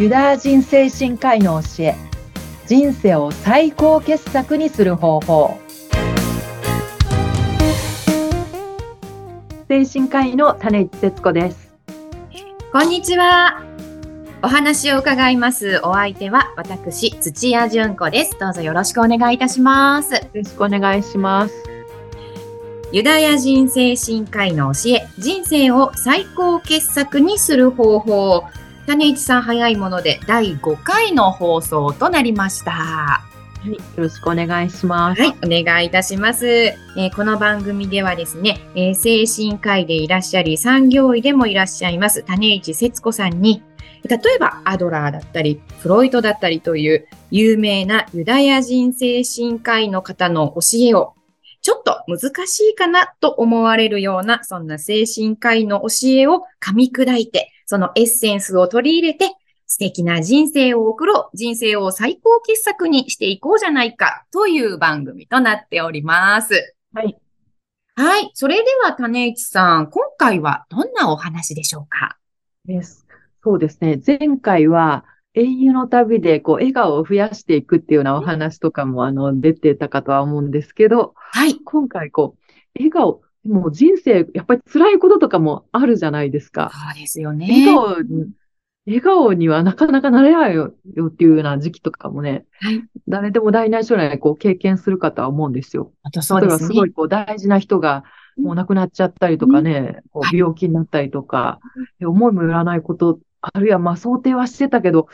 ユダヤ人精神科医の教え人生を最高傑作にする方法。精神科医の種市節子です。こんにちは。お話を伺います。お相手は私土屋純子です。どうぞよろしくお願いいたします。よろしくお願いします。ユダヤ人精神科医の教え人生を最高傑作にする方法種市さん早いもので第5回の放送となりました。はい、よろしくお願いします。はい、お願いいたします。えー、この番組ではですね、えー、精神科医でいらっしゃり、産業医でもいらっしゃいます、種市節子さんに、例えばアドラーだったり、フロイトだったりという有名なユダヤ人精神科医の方の教えを、ちょっと難しいかなと思われるような、そんな精神科医の教えを噛み砕いて、そのエッセンスを取り入れて、素敵な人生を送ろう、人生を最高傑作にしていこうじゃないか、という番組となっております。はい。はい。それでは、種市さん、今回はどんなお話でしょうか？です。そうですね。前回は、英雄の旅で、こう、笑顔を増やしていくっていうようなお話とかも、あの、出てたかとは思うんですけど、はい。今回、こう、笑顔、もう人生、やっぱり辛いこととかもあるじゃないですか。そうですよね。笑顔に、笑顔にはなかなかなれないよっていうような時期とかもね、はい、誰でも大なり将来こう経験するかとは思うんですよ。あとそうですね。例えばすごいこう大事な人がもう亡くなっちゃったりとかね、うん、こう病気になったりとか、はい、思いもよらないこと、あるいはまあ想定はしてたけど、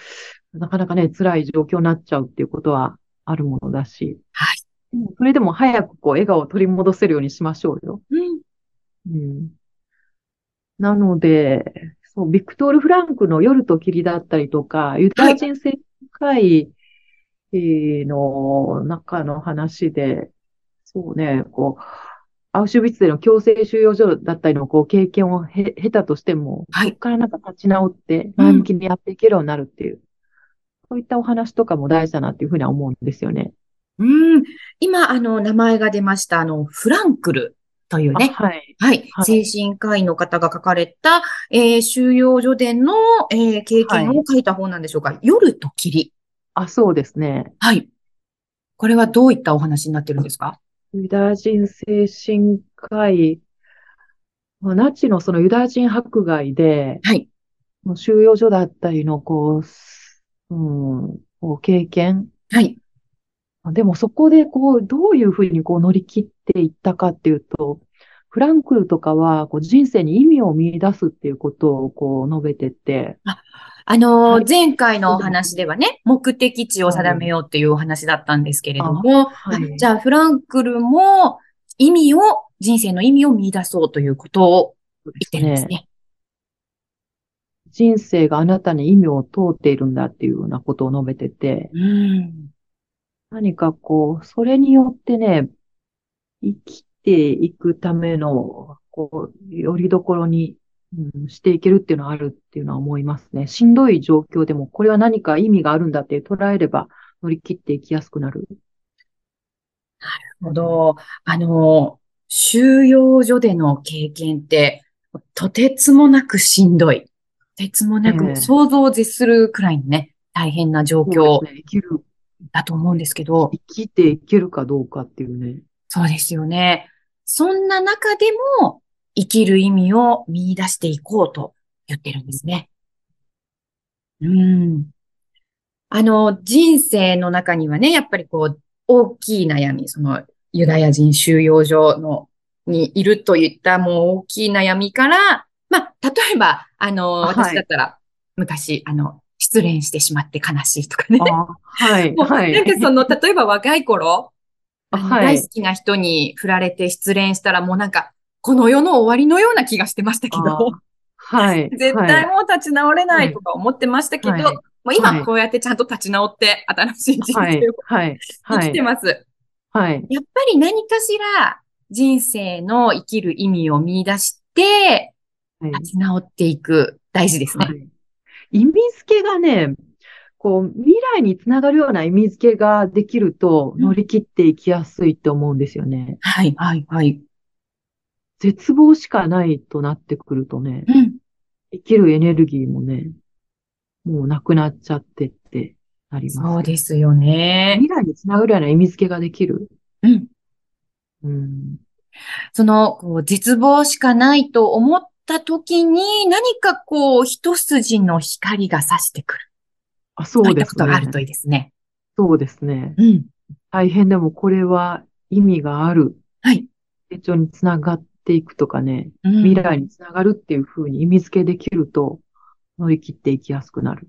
なかなかね、辛い状況になっちゃうっていうことはあるものだし。はい。それでも早くこう笑顔を取り戻せるようにしましょうよ。うん。うん、なので、そう、ビクトール・フランクの夜と霧だったりとか、ユダヤ人生会の中の話で、そうね、こう、アウシュビッツでの強制収容所だったりのこう経験を経たとしても、はい、そこからなんか立ち直って前向きにやっていけるようになるっていう、うん、そういったお話とかも大事だなっていうふうには思うんですよね。うん。今、あの、名前が出ました、あの、フランクルというね。はい。はい。精神科医の方が書かれた、えー、収容所での、えー、経験を書いた本なんでしょうか。はい、夜と霧。あ、そうですね。はい。これはどういったお話になってるんですか？ユダヤ人精神科医、ナチのそのユダヤ人迫害で、はい。収容所だったりの、こう、うん、こう経験。はい。でもそこでこう、どういうふうにこう乗り切っていったかっていうと、フランクルとかはこう人生に意味を見出すっていうことをこう述べてて。あ、あのー前回のお話ではね、目的地を定めようっていうお話だったんですけれども、はい、じゃあフランクルも意味を、人生の意味を見出そうということを言ってるんですね。人生があなたに意味を問うているんだっていうようなことを述べてて、うん何かこう、それによってね、生きていくための、こう、よりどころに、うん、していけるっていうのはあるっていうのは思いますね。しんどい状況でも、これは何か意味があるんだって捉えれば、乗り切っていきやすくなる。なるほど。あの、収容所での経験って、とてつもなくしんどい。とてつもなく、想像を絶するくらいのね、大変な状況。ね、生きるだと思うんですけど。生きていけるかどうかっていうね。そうですよね。そんな中でも生きる意味を見出していこうと言ってるんですね。うん。あの、人生の中にはね、やっぱりこう、大きい悩み、その、ユダヤ人収容所の、にいるといったもう大きい悩みから、まあ、例えば、あの、私だったら、昔、あの、失恋してしまって悲しいとかね。はい。はい。なんかその、例えば若い頃、はい、大好きな人に振られて失恋したらもうなんか、この世の終わりのような気がしてましたけど、はい。絶対もう立ち直れないとか思ってましたけど、はい、もう今こうやってちゃんと立ち直って新しい人生を、はい、生きてます。はい。やっぱり何かしら人生の生きる意味を見出して、立ち直っていく大事ですね。はい意味付けがね、こう、未来につながるような意味付けができると乗り切っていきやすいと思うんですよね。はい、はい、はい。絶望しかないとなってくるとね、うん、生きるエネルギーもね、もうなくなっちゃってってなります。そうですよね。未来につながるような意味付けができる？うん。うん。その、こう、絶望しかないと思った時に、何かこう、一筋の光が差してくる。あ、そそうですね。ことがあるといいですね。そうですね。うん。大変でもこれは意味がある。はい。成長につながっていくとかね、うん未来につながるっていうふうに意味付けできると、乗り切っていきやすくなる。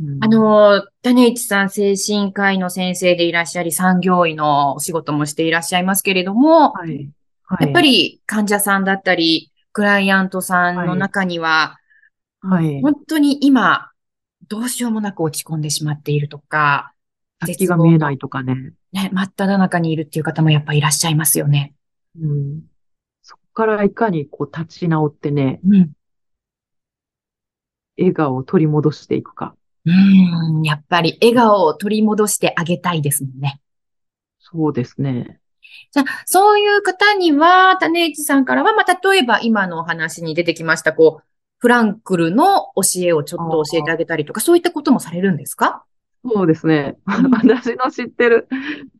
うんあ、の、種市さん、精神科医の先生でいらっしゃり、産業医のお仕事もしていらっしゃいますけれども、はい。はい。やっぱり患者さんだったり、クライアントさんの中には、はい。本当に今、どうしようもなく落ち込んでしまっているとか、先が見えないとかね。ね、真っ只中にいるっていう方もやっぱいらっしゃいますよね。うん。そこからいかにこう立ち直ってね、うん。笑顔を取り戻していくか。うん、やっぱり笑顔を取り戻してあげたいですもんね。そうですね。じゃあ、そういう方には、種市さんからは、まあ、例えば今のお話に出てきました、こう、フランクルの教えをちょっと教えてあげたりとか、そういったこともされるんですか？そうですね。うん私の知ってる、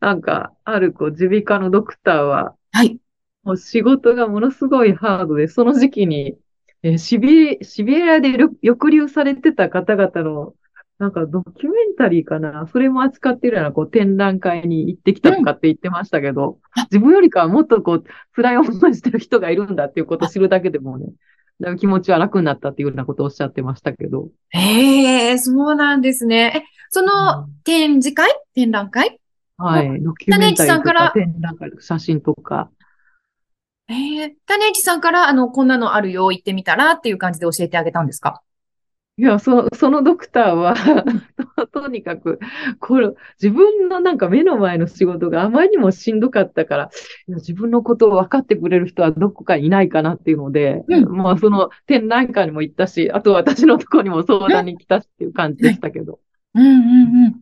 なんか、あるこう、耳鼻科のドクターは、はい。もう仕事がものすごいハードで、その時期に、えーシシベリアで抑留されてた方々の、なんかドキュメンタリーかな？それも扱ってるような、こう、展覧会に行ってきたとかって言ってましたけど、自分よりかはもっとこう、辛い思いしてる人がいるんだっていうことを知るだけでもね、だいぶ気持ちは楽になったっていうようなことをおっしゃってましたけど。ええそうなんですね。え、そのうん展示会？展覧会？はい。ドキュメンタリーと種市さんから？か展覧会とか写真とか。ええ種市さんから、あの、こんなのあるよ、行ってみたらっていう感じで教えてあげたんですか？いや、そ、そのドクターは、と、とにかく、これ、自分のなんか目の前の仕事があまりにもしんどかったから、いや、自分のことを分かってくれる人はどこかにいないかなっていうので、うんまあ、その展覧会にも行ったし、あと私のところにも相談に来たしっていう感じでしたけど。うんうんうん。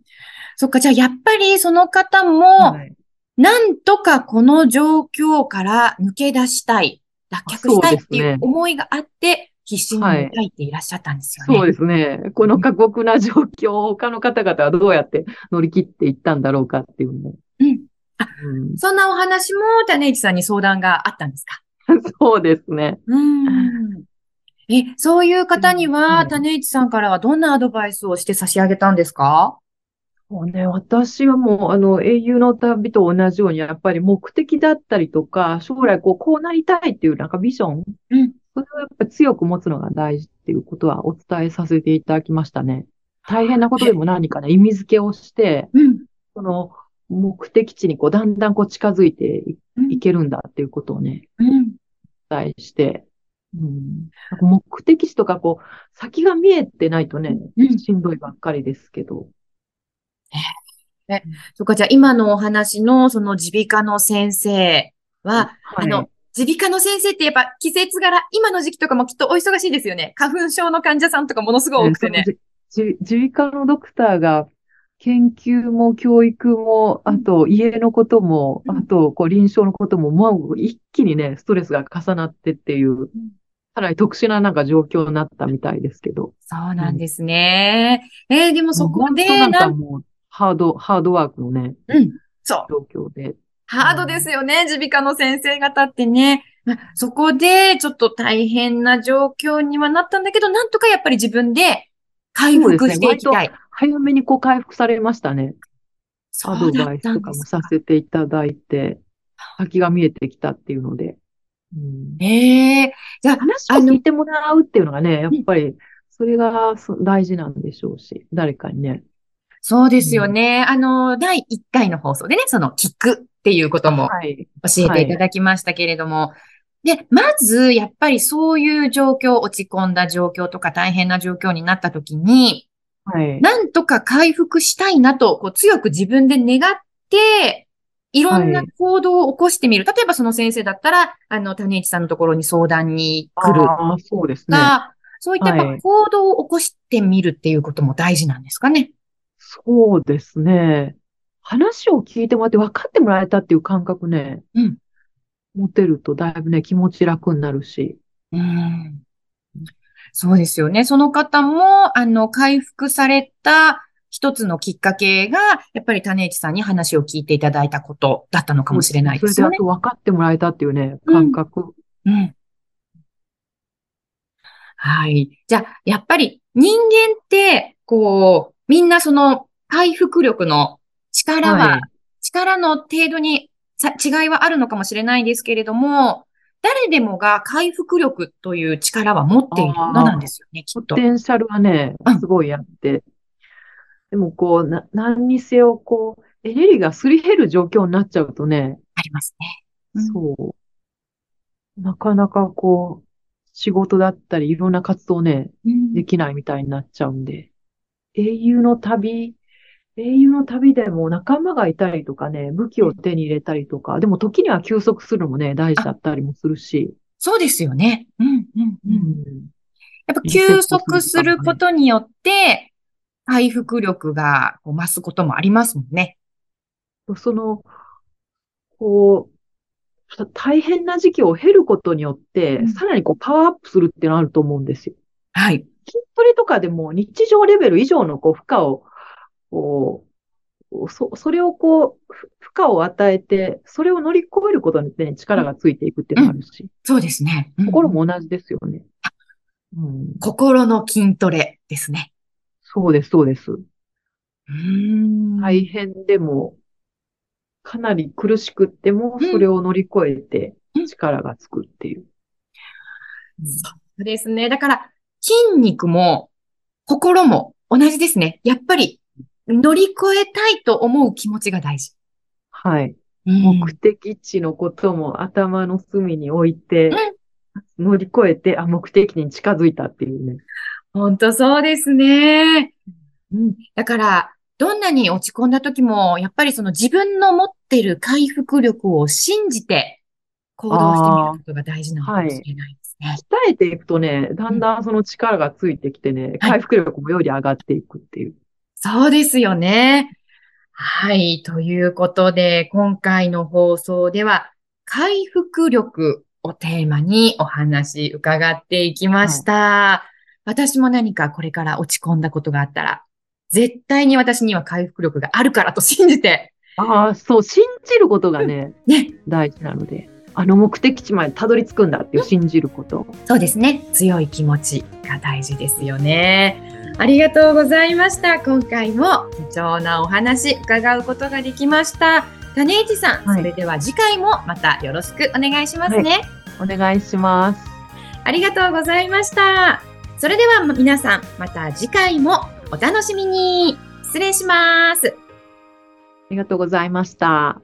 そっか、じゃあやっぱりその方も、はい。なんとかこの状況から抜け出したい、脱却したいっていう思いがあって、必死にはい書いていらっしゃったんですよね。そうですね。この過酷な状況を他の方々はどうやって乗り切っていったんだろうかっていうのを。うん。うん、そんなお話も種市さんに相談があったんですか？そうですね。うん。え、そういう方にうは、ん種市さんからはどんなアドバイスをして差し上げたんですか？もうね、私はもう、あの、英雄の旅と同じように、やっぱり目的だったりとか、将来こう、こうなりたいっていうなんかビジョン、うん。それをやっぱり強く持つのが大事っていうことはお伝えさせていただきましたね。大変なことでも何かね、意味付けをして、うん。その目的地にこう、だんだんこう近づいていけるんだっていうことをね、うん。お伝えして、うん、目的地とかこう、先が見えてないとね、うんしんどいばっかりですけど。そっか、じゃあ今のお話のその耳鼻科の先生は、はいあの、耳鼻科の先生ってやっぱ季節柄、今の時期とかもきっとお忙しいですよね。花粉症の患者さんとかものすごい多くてね。耳鼻科のドクターが、研究も教育も、あと家のことも、うんあとこう臨床のことも、もう一気にね、ストレスが重なってっていう、かなり特殊ななんか状況になったみたいですけど。そうなんですね。えーでもそこで、なん、かもう、ハード、ハードワークのね、うん、そう。状況で。ハードですよね、耳鼻科の先生方ってね。まあそこで、ちょっと大変な状況にはなったんだけど、なんとかやっぱり自分で回復していきたい。早めにこう回復されましたね。アドバイスとか。もさせていただいて、先が見えてきたっていうので。うんええじゃあ、話を聞いてもらうっていうのがね、やっぱり、それがそ大事なんでしょうし、誰かにね。そうですよね。あの、第1回の放送でね、その聞くっていうこともはい。教えていただきましたけれども、で、まず、やっぱりそういう状況、落ち込んだ状況とか大変な状況になった時に、はい。なんとか回復したいなと、こう強く自分で願って、いろんなはい行動を起こしてみる。例えばその先生だったら、あの、種市さんのところに相談に来るああ、そうですね。が、そういった行動を起こしてみるっていうことも大事なんですかね。そうですね。話を聞いてもらって分かってもらえたっていう感覚ね、うん持てるとだいぶね、気持ち楽になるし。うん。そうですよね。その方も、あの、回復された一つのきっかけが、やっぱり種市さんに話を聞いていただいたことだったのかもしれないですよね。それであと分かってもらえたっていうね、感覚。うん。うん、はい。じゃあ、やっぱり人間って、こう、みんなその回復力の力は、はい力の程度にさ違いはあるのかもしれないですけれども、誰でもが回復力という力は持っているものなんですよね、きっと。ポテンシャルはねうん、すごいあって。でもこう、な、何にせよ、こう、エネルギーがすり減る状況になっちゃうとね、ありますね。うんそう。なかなかこう、仕事だったり、いろんな活動ね、うんできないみたいになっちゃうんで。英雄の旅、英雄の旅でも仲間がいたりとかね、武器を手に入れたりとか、でも時には休息するのもね、大事だったりもするし。そうですよね。うん、うん、ううん。ん。やっぱ休息することによって、回復力が増すこともありますもんね。その、こう、大変な時期を経ることによってうん、さらにこうパワーアップするっていうのあると思うんですよ。はい。筋トレとかでも日常レベル以上のこう負荷を、こう、そ、それをこう、ふ負荷を与えて、それを乗り越えることにね、力がついていくっていうのがあるし、そうですね。うん心も同じですよね。うん、心の筋トレですね。そうです、そうです。うーん大変でも、かなり苦しくっても、うんそれを乗り越えてうん力がつくっていう。そうですね。だから、筋肉も心も同じですね。やっぱり乗り越えたいと思う気持ちが大事。はい。うん目的地のことも頭の隅に置いて、乗り越えて、あ、目的地に近づいたっていうね。本当そうですね。うん。だから、どんなに落ち込んだ時も、やっぱりその自分の持ってる回復力を信じて行動してみることが大事なのかもしれない。鍛えていくとね、だんだんその力がついてきてね、回復力もより上がっていくっていう。そうですよね。はい。ということで、今回の放送では、回復力をテーマにお話伺っていきました。私も何かこれから落ち込んだことがあったら、絶対に私には回復力があるからと信じて、ああ、そう、信じることがね、ね。大事なので、あの目的地までたどり着くんだっていう信じること。そうですね。強い気持ちが大事ですよね。ありがとうございました。今回も貴重なお話伺うことができました。種市さん、はいそれでは次回もまたよろしくお願いしますね。お願いします。ありがとうございました。それでは皆さん、また次回もお楽しみに。失礼します。ありがとうございました。